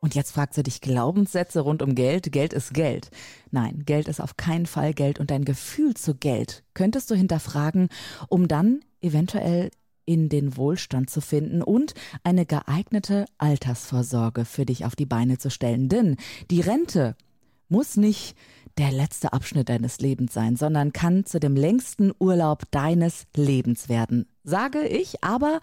Und jetzt fragst du dich Glaubenssätze rund um Geld. Geld ist Geld. Nein, Geld ist auf keinen Fall Geld und dein Gefühl zu Geld könntest du hinterfragen, um dann eventuell in den Wohlstand zu finden und eine geeignete Altersvorsorge für dich auf die Beine zu stellen. Denn die Rente muss nicht der letzte Abschnitt deines Lebens sein, sondern kann zu dem längsten Urlaub deines Lebens werden. Sage ich, aber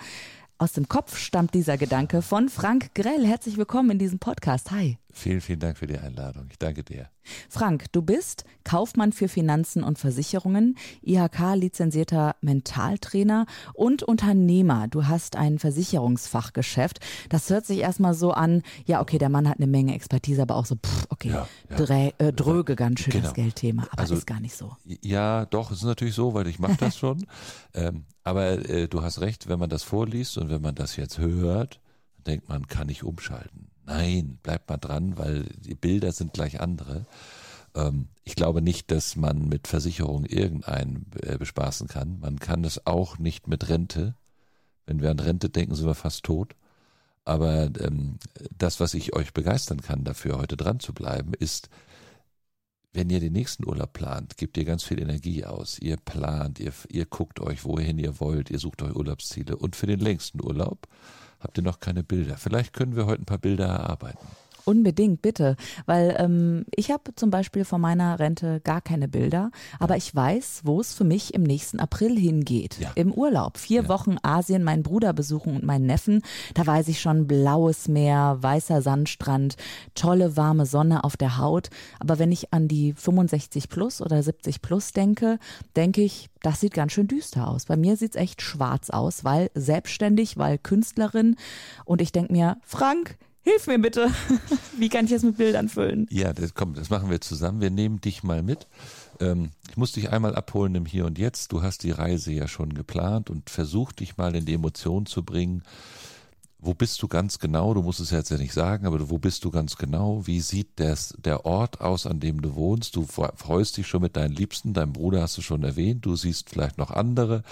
aus dem Kopf stammt dieser Gedanke von Frank Grell. Herzlich willkommen in diesem Podcast. Hi. Vielen, vielen Dank für die Einladung. Ich danke dir. Frank, du bist Kaufmann für Finanzen und Versicherungen, IHK-lizenzierter Mentaltrainer und Unternehmer. Du hast ein Versicherungsfachgeschäft. Das hört sich erstmal so an, ja, okay, der Mann hat eine Menge Expertise, aber auch so, pff, okay, ja, ja. Drä, äh, dröge ganz schön genau. das Geldthema. Aber also, ist gar nicht so. Ja, doch, ist natürlich so, weil ich mache das schon. ähm, aber äh, du hast recht, wenn man das vorliest und wenn man das jetzt hört, denkt man, kann ich umschalten. Nein, bleibt mal dran, weil die Bilder sind gleich andere. Ähm, ich glaube nicht, dass man mit Versicherung irgendeinen äh, bespaßen kann. Man kann es auch nicht mit Rente. Wenn wir an Rente denken, sind wir fast tot. Aber ähm, das, was ich euch begeistern kann, dafür heute dran zu bleiben, ist, wenn ihr den nächsten Urlaub plant, gebt ihr ganz viel Energie aus. Ihr plant, ihr, ihr guckt euch, wohin ihr wollt, ihr sucht euch Urlaubsziele. Und für den längsten Urlaub habt ihr noch keine Bilder. Vielleicht können wir heute ein paar Bilder erarbeiten. Unbedingt, bitte. Weil ähm, ich habe zum Beispiel von meiner Rente gar keine Bilder, aber ich weiß, wo es für mich im nächsten April hingeht. Ja. Im Urlaub. Vier ja. Wochen Asien, meinen Bruder besuchen und meinen Neffen. Da weiß ich schon blaues Meer, weißer Sandstrand, tolle warme Sonne auf der Haut. Aber wenn ich an die 65 plus oder 70 plus denke, denke ich, das sieht ganz schön düster aus. Bei mir sieht es echt schwarz aus, weil selbstständig, weil Künstlerin. Und ich denke mir, Frank, Hilf mir bitte. Wie kann ich das mit Bildern füllen? Ja, das, komm, das machen wir zusammen. Wir nehmen dich mal mit. Ähm, ich muss dich einmal abholen im Hier und Jetzt. Du hast die Reise ja schon geplant und versuch dich mal in die Emotion zu bringen. Wo bist du ganz genau? Du musst es jetzt ja nicht sagen, aber wo bist du ganz genau? Wie sieht das, der Ort aus, an dem du wohnst? Du freust dich schon mit deinen Liebsten, deinem Bruder hast du schon erwähnt, du siehst vielleicht noch andere.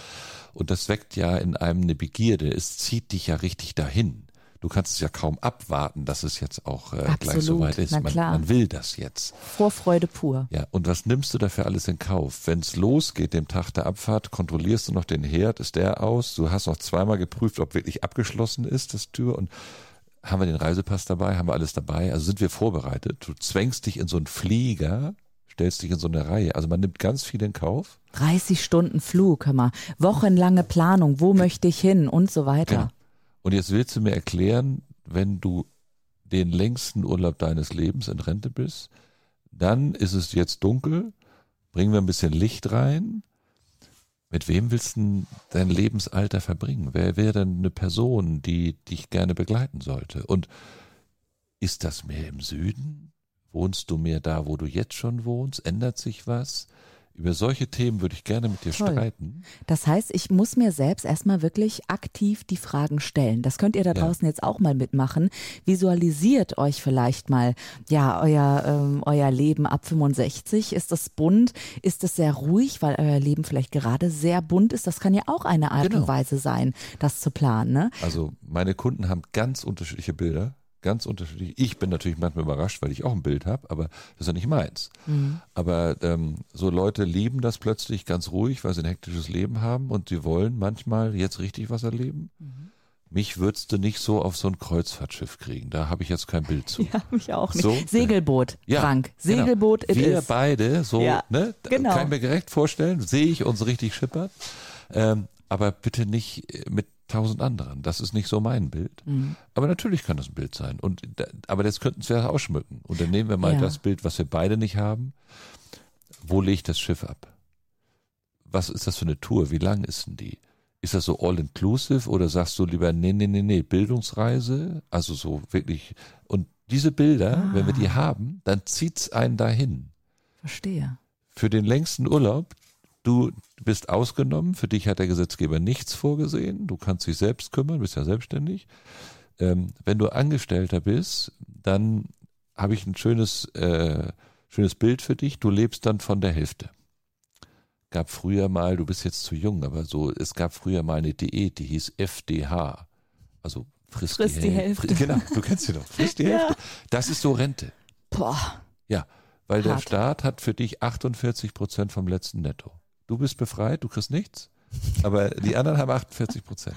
Und das weckt ja in einem eine Begierde. Es zieht dich ja richtig dahin du kannst es ja kaum abwarten, dass es jetzt auch äh, gleich soweit ist. Man, man, will das jetzt. Vorfreude pur. Ja, und was nimmst du dafür alles in Kauf? Wenn es losgeht, dem Tag der Abfahrt, kontrollierst du noch den Herd, ist der aus? Du hast noch zweimal geprüft, ob wirklich abgeschlossen ist, das Tür und haben wir den Reisepass dabei, haben wir alles dabei, also sind wir vorbereitet. Du zwängst dich in so einen Flieger, stellst dich in so eine Reihe. Also man nimmt ganz viel in Kauf. 30 Stunden Flug, hör mal, wochenlange Planung, wo möchte ich hin und so weiter. Genau. Und jetzt willst du mir erklären, wenn du den längsten Urlaub deines Lebens in Rente bist, dann ist es jetzt dunkel, bringen wir ein bisschen Licht rein. Mit wem willst du dein Lebensalter verbringen? Wer wäre denn eine Person, die dich gerne begleiten sollte? Und ist das mehr im Süden? Wohnst du mehr da, wo du jetzt schon wohnst? Ändert sich was? Über solche Themen würde ich gerne mit dir Toll. streiten. Das heißt, ich muss mir selbst erstmal wirklich aktiv die Fragen stellen. Das könnt ihr da draußen ja. jetzt auch mal mitmachen. Visualisiert euch vielleicht mal, ja, euer, ähm, euer Leben ab 65. Ist das bunt? Ist es sehr ruhig, weil euer Leben vielleicht gerade sehr bunt ist? Das kann ja auch eine Art genau. und Weise sein, das zu planen. Ne? Also meine Kunden haben ganz unterschiedliche Bilder ganz unterschiedlich. Ich bin natürlich manchmal überrascht, weil ich auch ein Bild habe, aber das ist ja nicht meins. Mhm. Aber ähm, so Leute lieben das plötzlich ganz ruhig, weil sie ein hektisches Leben haben und sie wollen manchmal jetzt richtig was erleben. Mhm. Mich würdest du nicht so auf so ein Kreuzfahrtschiff kriegen. Da habe ich jetzt kein Bild zu. Ja, mich auch nicht. So, Segelboot, ja, Frank. Genau. Segelboot genau. Wir is. beide, so, ja, ne? Genau. Kann ich mir gerecht vorstellen, sehe ich uns richtig schippern. Ähm, aber bitte nicht mit tausend anderen. Das ist nicht so mein Bild. Mhm. Aber natürlich kann das ein Bild sein. Und, aber das könnten wir ausschmücken. Und dann nehmen wir mal ja. das Bild, was wir beide nicht haben. Wo legt das Schiff ab? Was ist das für eine Tour? Wie lang ist denn die? Ist das so all-inclusive oder sagst du lieber, nee, nee, nee, nee, Bildungsreise? Also so wirklich. Und diese Bilder, ah. wenn wir die haben, dann zieht's einen dahin. Verstehe. für den längsten Urlaub, du bist ausgenommen, für dich hat der Gesetzgeber nichts vorgesehen, du kannst dich selbst kümmern, bist ja selbstständig. Ähm, wenn du Angestellter bist, dann habe ich ein schönes, äh, schönes Bild für dich, du lebst dann von der Hälfte. Gab früher mal, du bist jetzt zu jung, aber so, es gab früher mal eine Diät, die hieß FDH. Also frisst, Frisst die Hälfte. Genau, du kennst sie doch. Frisst die Ja. Hälfte. Das ist so Rente. Boah. Ja, weil der Hart. Staat hat für dich 48 Prozent vom letzten Netto. Du bist befreit, du kriegst nichts, aber die anderen haben 48 Prozent.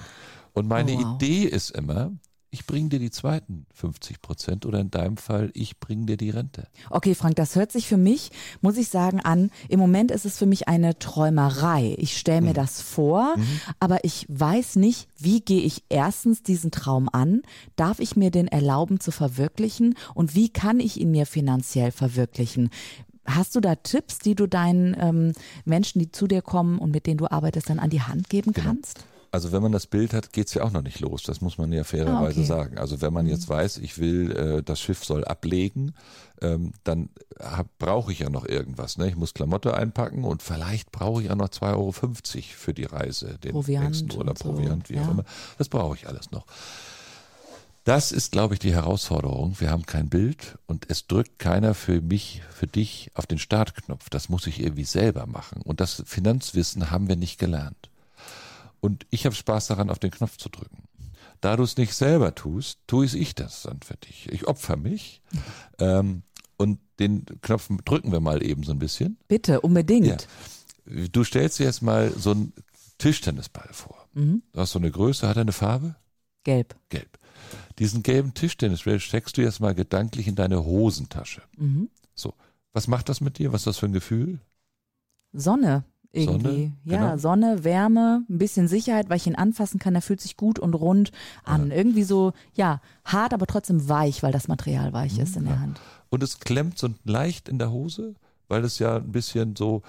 Und meine Oh, wow. Idee ist immer, ich bringe dir die zweiten 50 Prozent oder in deinem Fall, ich bringe dir die Rente. Okay, Frank, das hört sich für mich, muss ich sagen, an. Im Moment ist es für mich eine Träumerei. Ich stelle Mhm. mir das vor, aber ich weiß nicht, wie gehe ich erstens diesen Traum an? Darf ich mir den erlauben zu verwirklichen? Und wie kann ich ihn mir finanziell verwirklichen? Hast du da Tipps, die du deinen ähm, Menschen, die zu dir kommen und mit denen du arbeitest, dann an die Hand geben Genau. kannst? Also wenn man das Bild hat, geht's ja auch noch nicht los. Das muss man ja fairerweise Ah, okay. sagen. Also wenn man jetzt weiß, ich will, äh, das Schiff soll ablegen, ähm, dann brauche ich ja noch irgendwas. Ne? Ich muss Klamotte einpacken und vielleicht brauche ich auch noch 2,50 Euro für die Reise, den Proviant nächsten Urlaub, so, Proviant, wie ja. auch immer. Das brauche ich alles noch. Das ist, glaube ich, die Herausforderung. Wir haben kein Bild und es drückt keiner für mich, für dich auf den Startknopf. Das muss ich irgendwie selber machen. Und das Finanzwissen haben wir nicht gelernt. Und ich habe Spaß daran, auf den Knopf zu drücken. Da du es nicht selber tust, tue ich das dann für dich. Ich opfer mich. Ähm, und den Knopf drücken wir mal eben so ein bisschen. Bitte, unbedingt. Ja. Du stellst dir jetzt mal so einen Tischtennisball vor. Mhm. Du hast so eine Größe, hat er eine Farbe? Gelb. Gelb. Diesen gelben Tischtennisball steckst du jetzt mal gedanklich in deine Hosentasche. Mhm. So. Was macht das mit dir? Was ist das für ein Gefühl? Sonne irgendwie. Sonne, ja, genau. Sonne, Wärme, ein bisschen Sicherheit, weil ich ihn anfassen kann. Er fühlt sich gut und rund an. Irgendwie so, ja, hart, aber trotzdem weich, weil das Material weich Mhm, ist in der Hand. und es klemmt so leicht in der Hose, weil es ja ein bisschen so,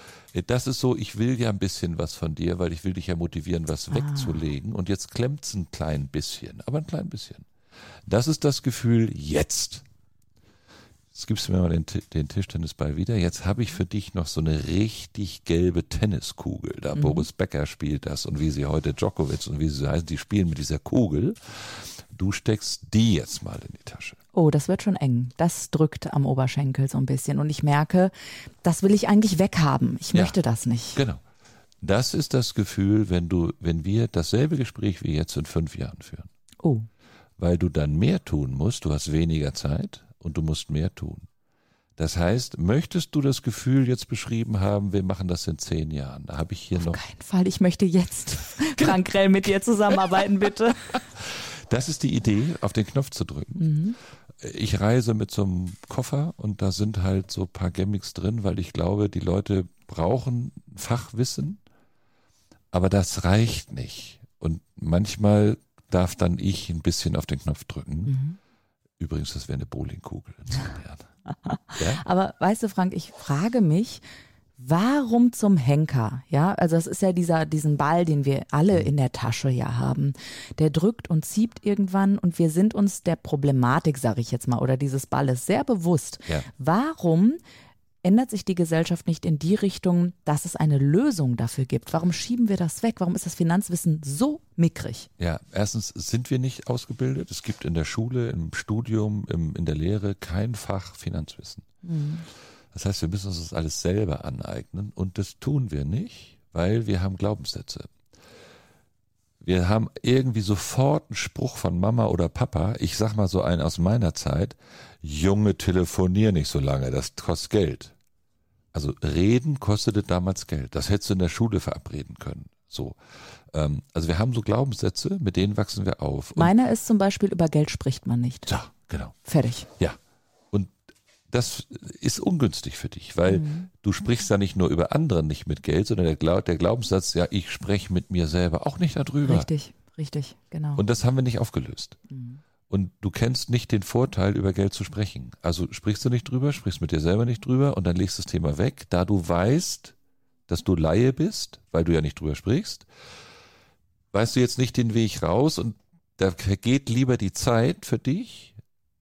das ist so, ich will ja ein bisschen was von dir, weil ich will dich ja motivieren, was wegzulegen. Und jetzt klemmt es ein klein bisschen, aber ein klein bisschen. Das ist das Gefühl jetzt. Jetzt gibst du mir mal den, den Tischtennisball wieder. Jetzt habe ich für dich noch so eine richtig gelbe Tenniskugel. Da Boris Becker spielt das und wie sie heute Djokovic und wie sie heißen, die spielen mit dieser Kugel. Du steckst die jetzt mal in die Tasche. Oh, das wird schon eng. Das drückt am Oberschenkel so ein bisschen. Und ich merke, das will ich eigentlich weghaben. Ich Ja. möchte das nicht. Genau. Das ist das Gefühl, wenn du, wenn wir dasselbe Gespräch wie jetzt in fünf Jahren führen. Oh, Weil du dann mehr tun musst, du hast weniger Zeit und du musst mehr tun. Das heißt, möchtest du das Gefühl jetzt beschrieben haben, wir machen das in zehn Jahren? Da habe ich hier auf noch. keinen Fall. Ich möchte jetzt, Frank Grell, mit dir zusammenarbeiten, bitte. Das ist die Idee, auf den Knopf zu drücken. Ich reise mit so einem Koffer und da sind halt so ein paar Gimmicks drin, weil ich glaube, die Leute brauchen Fachwissen, aber das reicht nicht. Und manchmal darf dann ich ein bisschen auf den Knopf drücken. Übrigens, das wäre eine Bowlingkugel. Ja? Aber weißt du, Frank, ich frage mich, warum zum Henker? Ja, also das ist ja dieser, diesen Ball, den wir alle in der Tasche ja haben. Der drückt und zieht irgendwann und wir sind uns der Problematik, sage ich jetzt mal, oder dieses Balles sehr bewusst. Ja. Warum ändert sich die Gesellschaft nicht in die Richtung, dass es eine Lösung dafür gibt? Warum schieben wir das weg? Warum ist das Finanzwissen so mickrig? Ja, erstens sind wir nicht ausgebildet. Es gibt in der Schule, im Studium, im, in der Lehre kein Fach Finanzwissen. Das heißt, wir müssen uns das alles selber aneignen und das tun wir nicht, weil wir haben Glaubenssätze. Wir haben irgendwie sofort einen Spruch von Mama oder Papa. Ich sag mal so einen aus meiner Zeit. Junge, telefonier nicht so lange, das kostet Geld. Also reden kostete damals Geld. Das hättest du in der Schule verabreden können. So. Ähm, also wir haben so Glaubenssätze, mit denen wachsen wir auf. Und, Meiner ist zum Beispiel, über Geld spricht man nicht. ja, genau. Fertig. Ja. Das ist ungünstig für dich, weil du sprichst ja nicht nur über andere nicht mit Geld, sondern der, Glau der Glaubenssatz, ja, ich spreche mit mir selber auch nicht darüber. Richtig, richtig, genau. Und das haben wir nicht aufgelöst. Und du kennst nicht den Vorteil, über Geld zu sprechen. Also sprichst du nicht drüber, sprichst mit dir selber nicht drüber und dann legst das Thema weg, da du weißt, dass du Laie bist, weil du ja nicht drüber sprichst, weißt du jetzt nicht den Weg raus und da vergeht lieber die Zeit für dich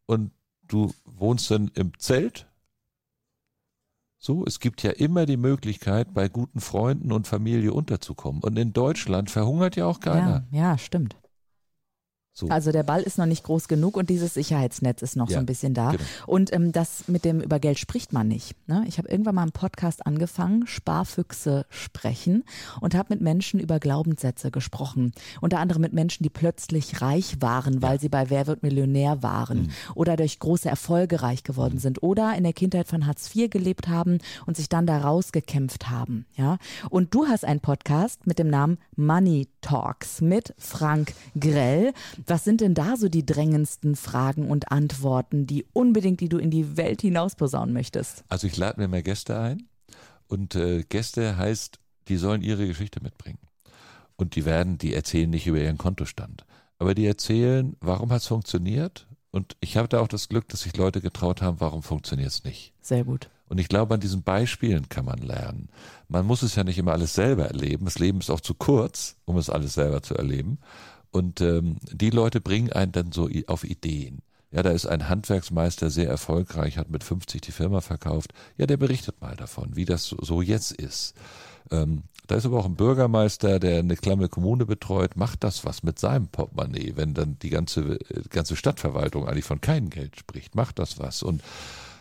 und du wohnst dann im Zelt So, es gibt ja immer die Möglichkeit, bei guten Freunden und Familie unterzukommen. Und in Deutschland verhungert ja auch keiner. Ja, ja stimmt. So. Also der Ball ist noch nicht groß genug und dieses Sicherheitsnetz ist noch ja, so ein bisschen da. Genau. Und ähm, das mit dem über Geld spricht man nicht. Ne? Ich habe irgendwann mal einen Podcast angefangen, Sparfüchse sprechen und habe mit Menschen über Glaubenssätze gesprochen. Unter anderem mit Menschen, die plötzlich reich waren, weil ja. sie bei Wer wird Millionär waren mhm. oder durch große Erfolge reich geworden mhm. sind oder in der Kindheit von Hartz IV gelebt haben und sich dann da rausgekämpft haben. Ja? Und du hast einen Podcast mit dem Namen Money Talks mit Frank Grell. Was sind denn da so die drängendsten Fragen und Antworten, die unbedingt, die du in die Welt hinaus posaunen möchtest? Also ich lade mir mehr Gäste ein und äh, Gäste heißt, die sollen ihre Geschichte mitbringen. Und die werden, die erzählen nicht über ihren Kontostand, aber die erzählen, warum hat es funktioniert. Und ich habe da auch das Glück, dass sich Leute getraut haben, warum funktioniert es nicht. Sehr gut. Und ich glaube, an diesen Beispielen kann man lernen. Man muss es ja nicht immer alles selber erleben. Das Leben ist auch zu kurz, um es alles selber zu erleben. Und ähm, die Leute bringen einen dann so auf Ideen. Ja, da ist ein Handwerksmeister sehr erfolgreich, hat mit 50 die Firma verkauft. Ja, der berichtet mal davon, wie das so jetzt ist. Ähm, da ist aber auch ein Bürgermeister, der eine klamme Kommune betreut, macht das was mit seinem Portemonnaie, wenn dann die ganze, äh, ganze Stadtverwaltung eigentlich von keinem Geld spricht, macht das was. Und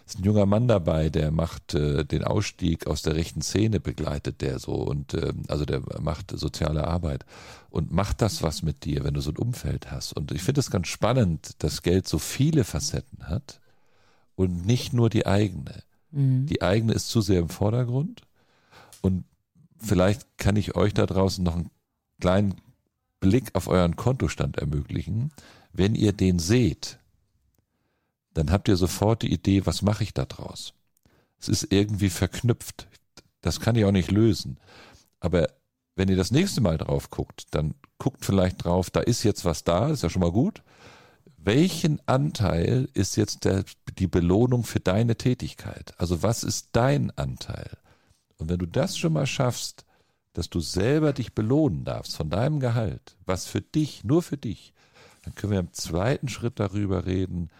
ist ein junger Mann dabei, der macht äh, den Ausstieg aus der rechten Szene, begleitet der so und äh, also der macht soziale Arbeit und macht das was mit dir, wenn du so ein Umfeld hast. Und ich finde es ganz spannend, dass Geld so viele Facetten hat und nicht nur die eigene. Mhm. Die eigene ist zu sehr im Vordergrund und vielleicht kann ich euch da draußen noch einen kleinen Blick auf euren Kontostand ermöglichen. Wenn ihr den seht, dann habt ihr sofort die Idee, was mache ich da draus? Es ist irgendwie verknüpft. Das kann ich auch nicht lösen. Aber wenn ihr das nächste Mal drauf guckt, dann guckt vielleicht drauf, da ist jetzt was da, ist ja schon mal gut. Welchen Anteil ist jetzt der, die Belohnung für deine Tätigkeit? Also was ist dein Anteil? Und wenn du das schon mal schaffst, dass du selber dich belohnen darfst von deinem Gehalt, was für dich, nur für dich, dann können wir im zweiten Schritt darüber reden,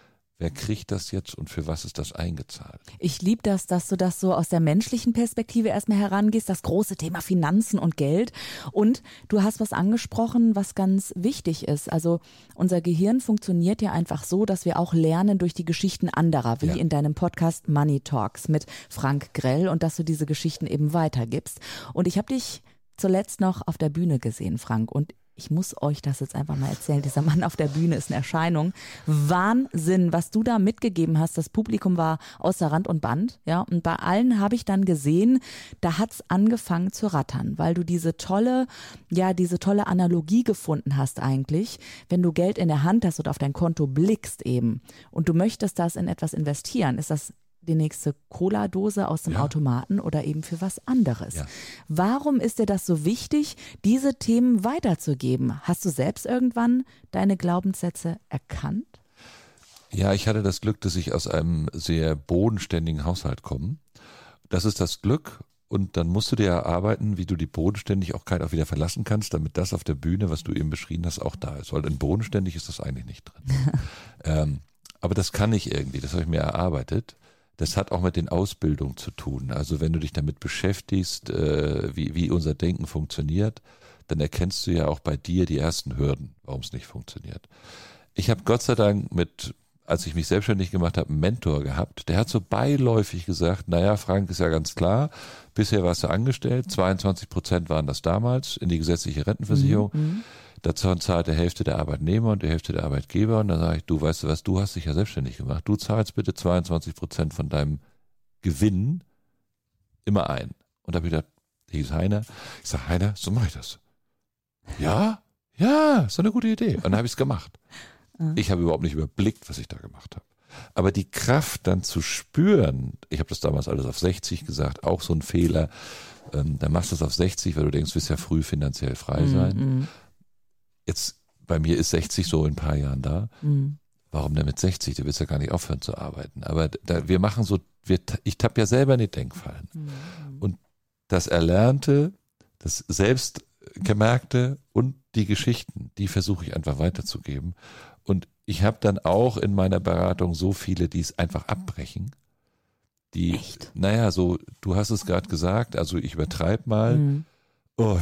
Wer kriegt das jetzt und für was ist das eingezahlt? Ich liebe das, dass du das so aus der menschlichen Perspektive erstmal herangehst, das große Thema Finanzen und Geld. Und du hast was angesprochen, was ganz wichtig ist. Also unser Gehirn funktioniert ja einfach so, dass wir auch lernen durch die Geschichten anderer, wie ja. in deinem Podcast Money Talks mit Frank Grell und dass du diese Geschichten eben weitergibst. Und ich habe dich zuletzt noch auf der Bühne gesehen, Frank. Und ich muss euch das jetzt einfach mal erzählen. Dieser Mann auf der Bühne ist eine Erscheinung. Wahnsinn, was du da mitgegeben hast. Das Publikum war außer Rand und Band, ja. Und bei allen habe ich dann gesehen, da hat's angefangen zu rattern, weil du diese tolle, ja, diese tolle Analogie gefunden hast eigentlich. Wenn du Geld in der Hand hast und auf dein Konto blickst eben und du möchtest das in etwas investieren, ist das die nächste Cola-Dose aus dem ja. Automaten oder eben für was anderes. Ja. Warum ist dir das so wichtig, diese Themen weiterzugeben? Hast du selbst irgendwann deine Glaubenssätze erkannt? Ja, ich hatte das Glück, dass ich aus einem sehr bodenständigen Haushalt komme. Das ist das Glück und dann musst du dir erarbeiten, wie du die Bodenständigkeit auch wieder verlassen kannst, damit das auf der Bühne, was du eben beschrieben hast, auch da ist. Weil in bodenständig ist das eigentlich nicht drin. ähm, aber das kann ich irgendwie, das habe ich mir erarbeitet das hat auch mit den Ausbildungen zu tun. Also wenn du dich damit beschäftigst, äh, wie, wie unser Denken funktioniert, dann erkennst du ja auch bei dir die ersten Hürden, warum es nicht funktioniert. Ich habe Gott sei Dank mit, als ich mich selbstständig gemacht habe, einen Mentor gehabt, der hat so beiläufig gesagt, naja, Frank, ist ja ganz klar, bisher warst du angestellt, 22 Prozent waren das damals in die gesetzliche Rentenversicherung. Mhm. Dazu zahlt der Hälfte der Arbeitnehmer und die Hälfte der Arbeitgeber. Und dann sage ich, du weißt du was, du hast dich ja selbstständig gemacht. Du zahlst bitte 22 Prozent von deinem Gewinn immer ein. Und da habe ich gedacht, hieß Heiner. Ich sage, Heiner, so mache ich das. Ja, ja, ist eine gute Idee. Und dann habe ich es gemacht. Ich habe überhaupt nicht überblickt, was ich da gemacht habe. Aber die Kraft dann zu spüren, ich habe das damals alles auf 60 gesagt, auch so ein Fehler, ähm, dann machst du es auf 60, weil du denkst, du wirst ja früh finanziell frei mhm, sein. Mhm jetzt bei mir ist 60 so in ein paar Jahren da. Mhm. Warum denn mit 60? Du willst ja gar nicht aufhören zu arbeiten. Aber da, wir machen so, wir, ich tappe ja selber in die Denkfallen. Mhm. Und das Erlernte, das Selbstgemerkte und die Geschichten, die versuche ich einfach weiterzugeben. Und ich habe dann auch in meiner Beratung so viele, die es einfach abbrechen, Die, Echt? naja, so, du hast es gerade gesagt, also ich übertreibe mal. Mhm. Oh,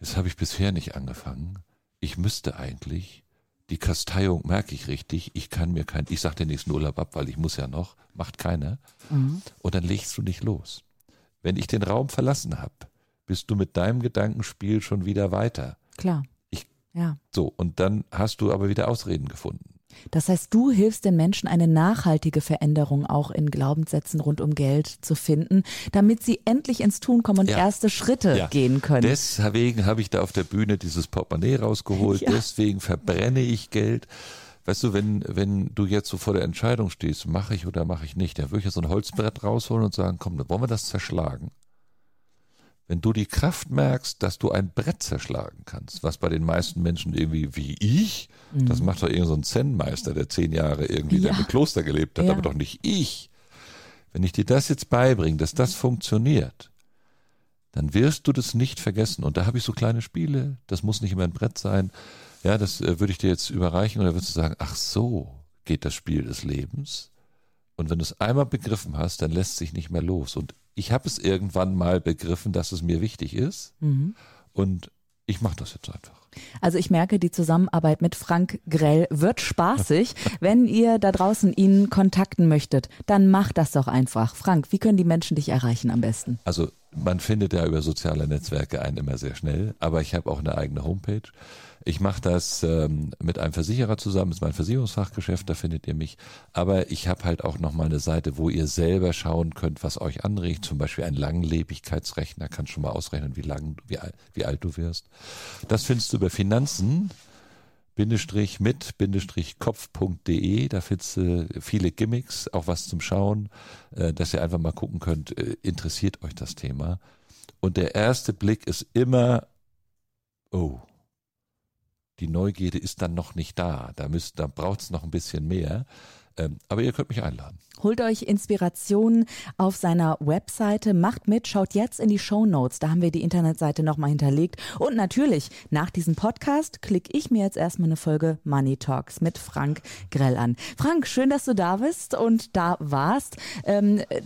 das habe ich bisher nicht angefangen. Ich müsste eigentlich. Die Kasteiung merke ich richtig. Ich kann mir kein, ich sag dir nächsten Urlaub ab, weil ich muss ja noch. Macht keiner. Mhm. Und dann legst du nicht los. Wenn ich den Raum verlassen habe, bist du mit deinem Gedankenspiel schon wieder weiter. Klar. Ich- ja. So, und dann hast du aber wieder Ausreden gefunden. Das heißt, du hilfst den Menschen, eine nachhaltige Veränderung auch in Glaubenssätzen rund um Geld zu finden, damit sie endlich ins Tun kommen und Ja. erste Schritte Ja. gehen können. Deswegen habe ich da auf der Bühne dieses Portemonnaie rausgeholt. Ja. Deswegen verbrenne ich Geld. Weißt du, wenn, wenn du jetzt so vor der Entscheidung stehst, mache ich oder mache ich nicht, dann würde ich ja so ein Holzbrett rausholen und sagen, komm, wollen wir das zerschlagen? Wenn du die Kraft merkst, dass du ein Brett zerschlagen kannst, was bei den meisten Menschen irgendwie wie ich, das macht doch irgendein so ein Zen-Meister, der zehn Jahre irgendwie in Ja. einem Kloster gelebt hat, Ja. aber doch nicht ich. Wenn ich dir das jetzt beibringe, dass das funktioniert, dann wirst du das nicht vergessen. Und da habe ich so kleine Spiele, das muss nicht immer ein Brett sein. Ja, das äh, würde ich dir jetzt überreichen und dann würdest du sagen, ach so geht das Spiel des Lebens. Und wenn du es einmal begriffen hast, dann lässt sich nicht mehr los. Und ich habe es irgendwann mal begriffen, dass es mir wichtig ist. Mhm. Und ich mache das jetzt einfach. Also ich merke, die Zusammenarbeit mit Frank Grell wird spaßig. Wenn ihr da draußen ihn kontakten möchtet, dann macht das doch einfach. Frank, wie können die Menschen dich erreichen am besten? Also man findet ja über soziale Netzwerke einen immer sehr schnell, aber ich habe auch eine eigene Homepage. Ich mache das ähm, mit einem Versicherer zusammen, das ist mein Versicherungsfachgeschäft, da findet ihr mich. Aber ich habe halt auch nochmal eine Seite, wo ihr selber schauen könnt, was euch anregt. Zum Beispiel ein Langlebigkeitsrechner, kannst schon mal ausrechnen, wie lang, wie, wie alt du wirst. Das findest du über Finanzen. Bindestrich mit Bindestrich Kopf.de, da findest du viele Gimmicks, auch was zum Schauen, äh, dass ihr einfach mal gucken könnt, äh, interessiert euch das Thema. Und der erste Blick ist immer, oh, die Neugierde ist dann noch nicht da, da, da braucht es noch ein bisschen mehr. Ähm, aber ihr könnt mich einladen. Holt euch Inspirationen auf seiner Webseite, macht mit, schaut jetzt in die Show Notes, da haben wir die Internetseite nochmal hinterlegt. Und natürlich, nach diesem Podcast klicke ich mir jetzt erstmal eine Folge Money Talks mit Frank Grell an. Frank, schön, dass du da bist und da warst. Ähm, äh,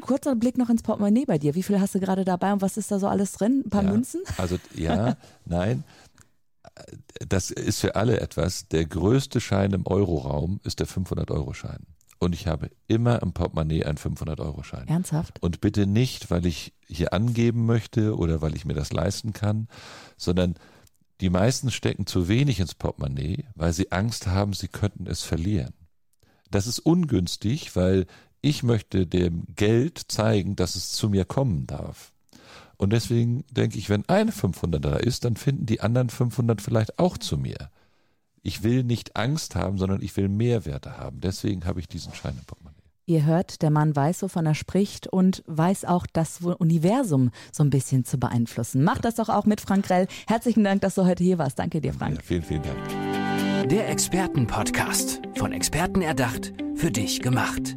kurzer Blick noch ins Portemonnaie bei dir. Wie viel hast du gerade dabei und was ist da so alles drin? Ein paar ja, Münzen? Also ja, nein. Das ist für alle etwas. Der größte Schein im Euroraum ist der 500-Euro-Schein. Und ich habe immer im Portemonnaie einen 500-Euro-Schein. Ernsthaft? Und bitte nicht, weil ich hier angeben möchte oder weil ich mir das leisten kann, sondern die meisten stecken zu wenig ins Portemonnaie, weil sie Angst haben, sie könnten es verlieren. Das ist ungünstig, weil ich möchte dem Geld zeigen, dass es zu mir kommen darf. Und deswegen denke ich, wenn eine 500 da ist, dann finden die anderen 500 vielleicht auch zu mir. Ich will nicht Angst haben, sondern ich will Mehrwerte haben. Deswegen habe ich diesen Schein im Portemonnaie. Ihr hört, der Mann weiß, wovon er spricht und weiß auch das Universum so ein bisschen zu beeinflussen. Macht das doch auch mit Frank Grell. Herzlichen Dank, dass du heute hier warst. Danke dir, Frank. Ja, vielen, vielen Dank. Der Expertenpodcast. Von Experten erdacht, für dich gemacht.